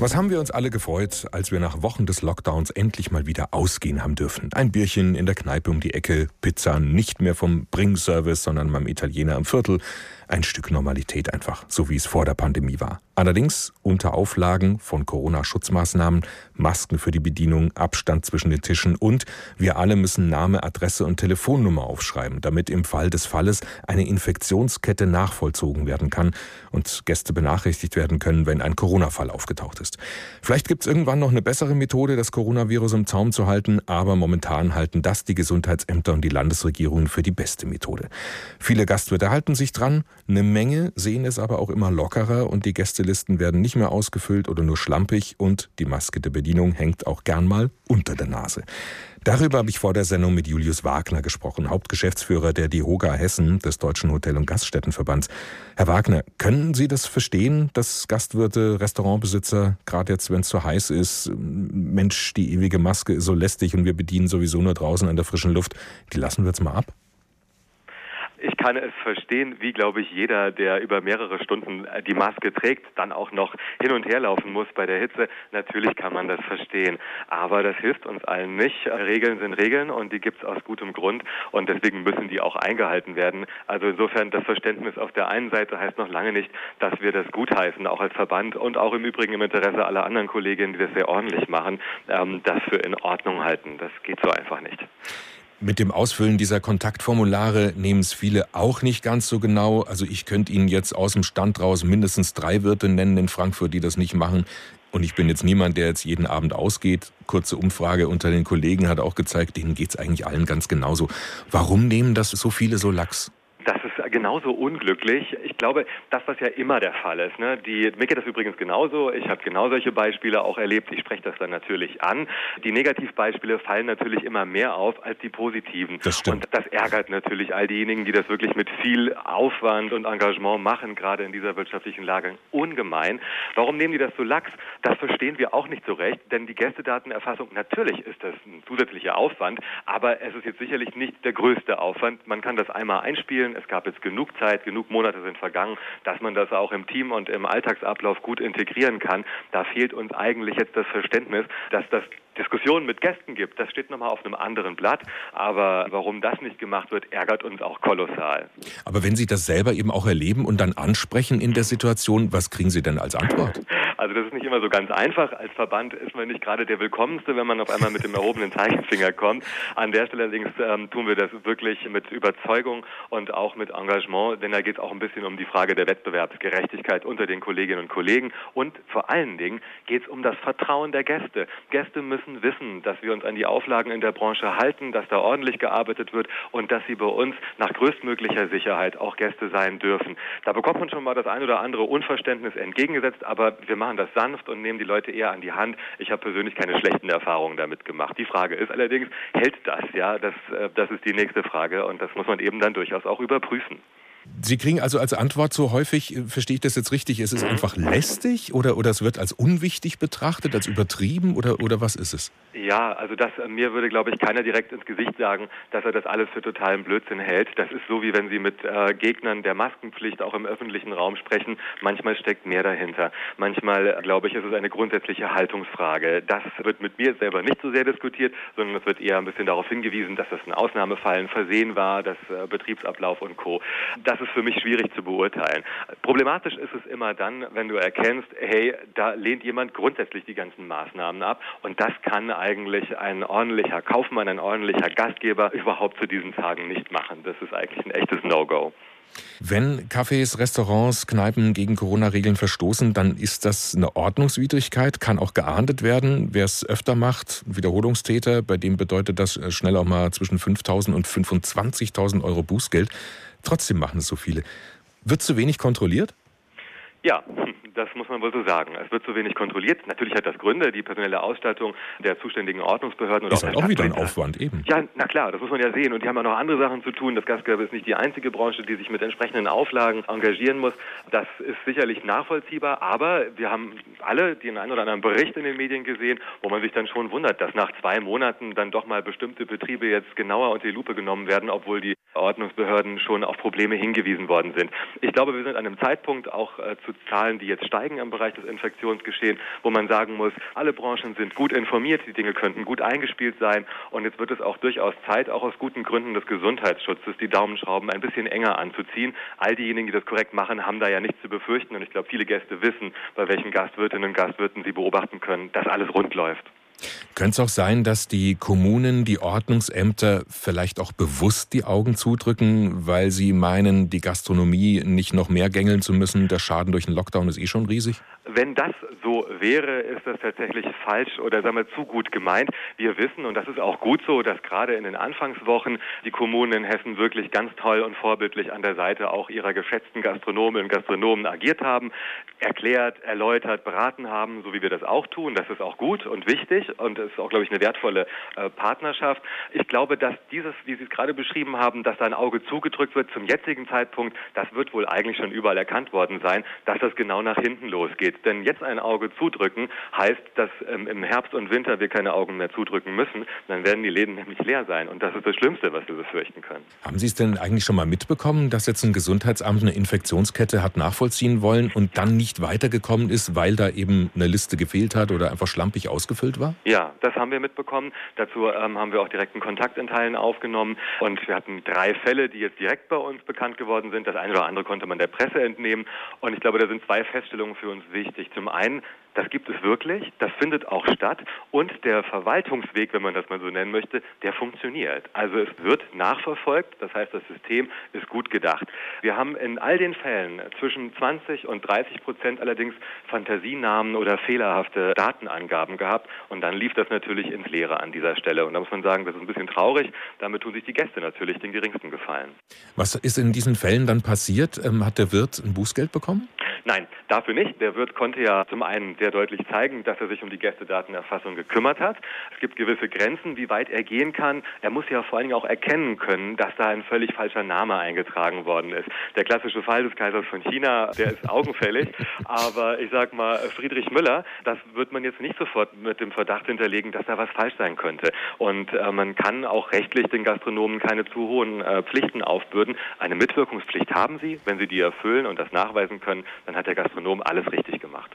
Was haben wir uns alle gefreut, als wir nach Wochen des Lockdowns endlich mal wieder ausgehen haben dürfen. Ein Bierchen in der Kneipe um die Ecke, Pizza nicht mehr vom Bringservice, sondern beim Italiener am Viertel. Ein Stück Normalität einfach, so wie es vor der Pandemie war. Allerdings unter Auflagen von Corona-Schutzmaßnahmen, Masken für die Bedienung, Abstand zwischen den Tischen und wir alle müssen Name, Adresse und Telefonnummer aufschreiben, damit im Fall des Falles eine Infektionskette nachvollzogen werden kann und Gäste benachrichtigt werden können, wenn ein Corona-Fall aufgetaucht ist. Vielleicht gibt es irgendwann noch eine bessere Methode, das Coronavirus im Zaum zu halten, aber momentan halten das die Gesundheitsämter und die Landesregierungen für die beste Methode. Viele Gastwirte halten sich dran, eine Menge sehen es aber auch immer lockerer und die Gäste Gästelisten werden nicht mehr ausgefüllt oder nur schlampig und die Maske der Bedienung hängt auch gern mal unter der Nase. Darüber habe ich vor der Sendung mit Julius Wagner gesprochen, Hauptgeschäftsführer der DIHOGA Hessen des Deutschen Hotel- und Gaststättenverbands. Herr Wagner, können Sie das verstehen, dass Gastwirte, Restaurantbesitzer, gerade jetzt, wenn es so heiß ist, Mensch, die ewige Maske ist so lästig und wir bedienen sowieso nur draußen an der frischen Luft, die lassen wir jetzt mal ab? Ich kann es verstehen, wie glaube ich jeder, der über mehrere Stunden äh, die Maske trägt, dann auch noch hin und her laufen muss bei der Hitze. Natürlich kann man das verstehen, aber das hilft uns allen nicht. Regeln sind Regeln und die gibt es aus gutem Grund und deswegen müssen die auch eingehalten werden. Also insofern das Verständnis auf der einen Seite heißt noch lange nicht, dass wir das gutheißen, auch als Verband und auch im Übrigen im Interesse aller anderen Kolleginnen, die das sehr ordentlich machen, ähm, das für in Ordnung halten. Das geht so einfach nicht. Mit dem Ausfüllen dieser Kontaktformulare nehmen es viele auch nicht ganz so genau. Also ich könnte Ihnen jetzt aus dem Stand raus mindestens drei Wirte nennen in Frankfurt, die das nicht machen. Und ich bin jetzt niemand, der jetzt jeden Abend ausgeht. Kurze Umfrage unter den Kollegen hat auch gezeigt, denen geht es eigentlich allen ganz genauso. Warum nehmen das so viele so lax? Das ist genauso unglücklich. Ich glaube, das, was ja immer der Fall ist. Ne? Die, mir geht das übrigens genauso. Ich habe genau solche Beispiele auch erlebt. Ich spreche das dann natürlich an. Die Negativbeispiele fallen natürlich immer mehr auf als die positiven. Das stimmt. Und das ärgert natürlich all diejenigen, die das wirklich mit viel Aufwand und Engagement machen, gerade in dieser wirtschaftlichen Lage, ungemein. Warum nehmen die das so lax? Das verstehen wir auch nicht so recht, denn die Gästedatenerfassung, natürlich ist das ein zusätzlicher Aufwand, aber es ist jetzt sicherlich nicht der größte Aufwand. Man kann das einmal einspielen es gab jetzt genug Zeit, genug Monate sind vergangen, dass man das auch im Team und im Alltagsablauf gut integrieren kann. Da fehlt uns eigentlich jetzt das Verständnis, dass das Diskussionen mit Gästen gibt, das steht nochmal auf einem anderen Blatt. Aber warum das nicht gemacht wird, ärgert uns auch kolossal. Aber wenn Sie das selber eben auch erleben und dann ansprechen in der Situation, was kriegen Sie denn als Antwort? Also das ist nicht immer so ganz einfach. Als Verband ist man nicht gerade der Willkommenste, wenn man auf einmal mit dem erhobenen Zeigefinger kommt. An der Stelle allerdings ähm, tun wir das wirklich mit Überzeugung und auch mit Engagement, denn da geht es auch ein bisschen um die Frage der Wettbewerbsgerechtigkeit unter den Kolleginnen und Kollegen und vor allen Dingen geht es um das Vertrauen der Gäste. Gäste müssen wissen, dass wir uns an die Auflagen in der Branche halten, dass da ordentlich gearbeitet wird und dass sie bei uns nach größtmöglicher Sicherheit auch Gäste sein dürfen. Da bekommt man schon mal das ein oder andere Unverständnis entgegengesetzt, aber wir machen das sanft und nehmen die Leute eher an die Hand. Ich habe persönlich keine schlechten Erfahrungen damit gemacht. Die Frage ist allerdings, hält das? Ja, das, äh, das ist die nächste Frage und das muss man eben dann durchaus auch überprüfen. Sie kriegen also als Antwort so häufig, äh, verstehe ich das jetzt richtig, es ist Mhm. einfach lästig oder, oder es wird als unwichtig betrachtet, als übertrieben oder, oder was ist es? Ja, also das äh, mir würde, glaube ich, keiner direkt ins Gesicht sagen, dass er das alles für totalen Blödsinn hält. Das ist so, wie wenn Sie mit äh, Gegnern der Maskenpflicht auch im öffentlichen Raum sprechen. Manchmal steckt mehr dahinter. Manchmal, äh, glaube ich, ist es eine grundsätzliche Haltungsfrage. Das wird mit mir selber nicht so sehr diskutiert, sondern es wird eher ein bisschen darauf hingewiesen, dass das ein Ausnahmefall, ein Versehen war, das äh, Betriebsablauf und Co. Das ist für mich schwierig zu beurteilen. Problematisch ist es immer dann, wenn du erkennst, hey, da lehnt jemand grundsätzlich die ganzen Maßnahmen ab und das kann eigentlich ein ordentlicher Kaufmann, ein ordentlicher Gastgeber überhaupt zu diesen Tagen nicht machen. Das ist eigentlich ein echtes No-Go. Wenn Cafés, Restaurants, Kneipen gegen Corona-Regeln verstoßen, dann ist das eine Ordnungswidrigkeit, kann auch geahndet werden. Wer es öfter macht, Wiederholungstäter, bei dem bedeutet das äh, schnell auch mal zwischen 5.000 und 25.000 Euro Bußgeld. Trotzdem machen es so viele. Wird zu wenig kontrolliert? Ja, das muss man wohl so sagen. Es wird zu wenig kontrolliert. Natürlich hat das Gründe, die personelle Ausstattung der zuständigen Ordnungsbehörden oder ist halt auch wieder ein Aufwand eben. Ja, na klar, das muss man ja sehen. Und die haben auch noch andere Sachen zu tun. Das Gastgewerbe ist nicht die einzige Branche, die sich mit entsprechenden Auflagen engagieren muss. Das ist sicherlich nachvollziehbar. Aber wir haben alle den einen oder anderen Bericht in den Medien gesehen, wo man sich dann schon wundert, dass nach zwei Monaten dann doch mal bestimmte Betriebe jetzt genauer unter die Lupe genommen werden, obwohl die Ordnungsbehörden schon auf Probleme hingewiesen worden sind. Ich glaube, wir sind an einem Zeitpunkt auch äh, zu Zahlen, die jetzt steigen im Bereich des Infektionsgeschehens, wo man sagen muss, alle Branchen sind gut informiert, die Dinge könnten gut eingespielt sein und jetzt wird es auch durchaus Zeit, auch aus guten Gründen des Gesundheitsschutzes, die Daumenschrauben ein bisschen enger anzuziehen. All diejenigen, die das korrekt machen, haben da ja nichts zu befürchten und ich glaube, viele Gäste wissen, bei welchen Gastwirtinnen und Gastwirten sie beobachten können, dass alles rund läuft. Könnte es auch sein, dass die Kommunen, die Ordnungsämter vielleicht auch bewusst die Augen zudrücken, weil sie meinen, die Gastronomie nicht noch mehr gängeln zu müssen? Der Schaden durch den Lockdown ist eh schon riesig? Wenn das so wäre, ist das tatsächlich falsch oder sagen wir zu gut gemeint. Wir wissen, und das ist auch gut so, dass gerade in den Anfangswochen die Kommunen in Hessen wirklich ganz toll und vorbildlich an der Seite auch ihrer geschätzten Gastronomen und Gastronomen agiert haben, erklärt, erläutert, beraten haben, so wie wir das auch tun. Das ist auch gut und wichtig und ist auch, glaube ich, eine wertvolle äh, Partnerschaft. Ich glaube, dass dieses, wie Sie es gerade beschrieben haben, dass da ein Auge zugedrückt wird zum jetzigen Zeitpunkt, das wird wohl eigentlich schon überall erkannt worden sein, dass das genau nach hinten losgeht. Denn jetzt ein Auge zudrücken heißt, dass ähm, im Herbst und Winter wir keine Augen mehr zudrücken müssen. Dann werden die Läden nämlich leer sein. Und das ist das Schlimmste, was wir befürchten können. Haben Sie es denn eigentlich schon mal mitbekommen, dass jetzt ein Gesundheitsamt eine Infektionskette hat nachvollziehen wollen und dann nicht weitergekommen ist, weil da eben eine Liste gefehlt hat oder einfach schlampig ausgefüllt war? Ja, das haben wir mitbekommen. Dazu ähm, haben wir auch direkten Kontakt in Teilen aufgenommen. Und wir hatten drei Fälle, die jetzt direkt bei uns bekannt geworden sind. Das eine oder andere konnte man der Presse entnehmen. Und ich glaube, da sind zwei Feststellungen für uns wichtig wichtig. Zum einen, das gibt es wirklich, das findet auch statt und der Verwaltungsweg, wenn man das mal so nennen möchte, der funktioniert. Also es wird nachverfolgt, das heißt, das System ist gut gedacht. Wir haben in all den Fällen zwischen 20 und 30 Prozent allerdings Fantasienamen oder fehlerhafte Datenangaben gehabt und dann lief das natürlich ins Leere an dieser Stelle. Und da muss man sagen, das ist ein bisschen traurig. Damit tun sich die Gäste natürlich den geringsten Gefallen. Was ist in diesen Fällen dann passiert? Ähm, hat der Wirt ein Bußgeld bekommen? Nein, dafür nicht. Der Wirt konnte ja zum einen sehr deutlich zeigen, dass er sich um die Gästedatenerfassung gekümmert hat. Es gibt gewisse Grenzen, wie weit er gehen kann. Er muss ja vor allen Dingen auch erkennen können, dass da ein völlig falscher Name eingetragen worden ist. Der klassische Fall des Kaisers von China, der ist augenfällig. aber ich sag mal, Friedrich Müller, das wird man jetzt nicht sofort mit dem Verdacht hinterlegen, dass da was falsch sein könnte. Und äh, man kann auch rechtlich den Gastronomen keine zu hohen äh, Pflichten aufbürden. Eine Mitwirkungspflicht haben sie, wenn sie die erfüllen und das nachweisen können, dann hat der Gastronom alles richtig gemacht.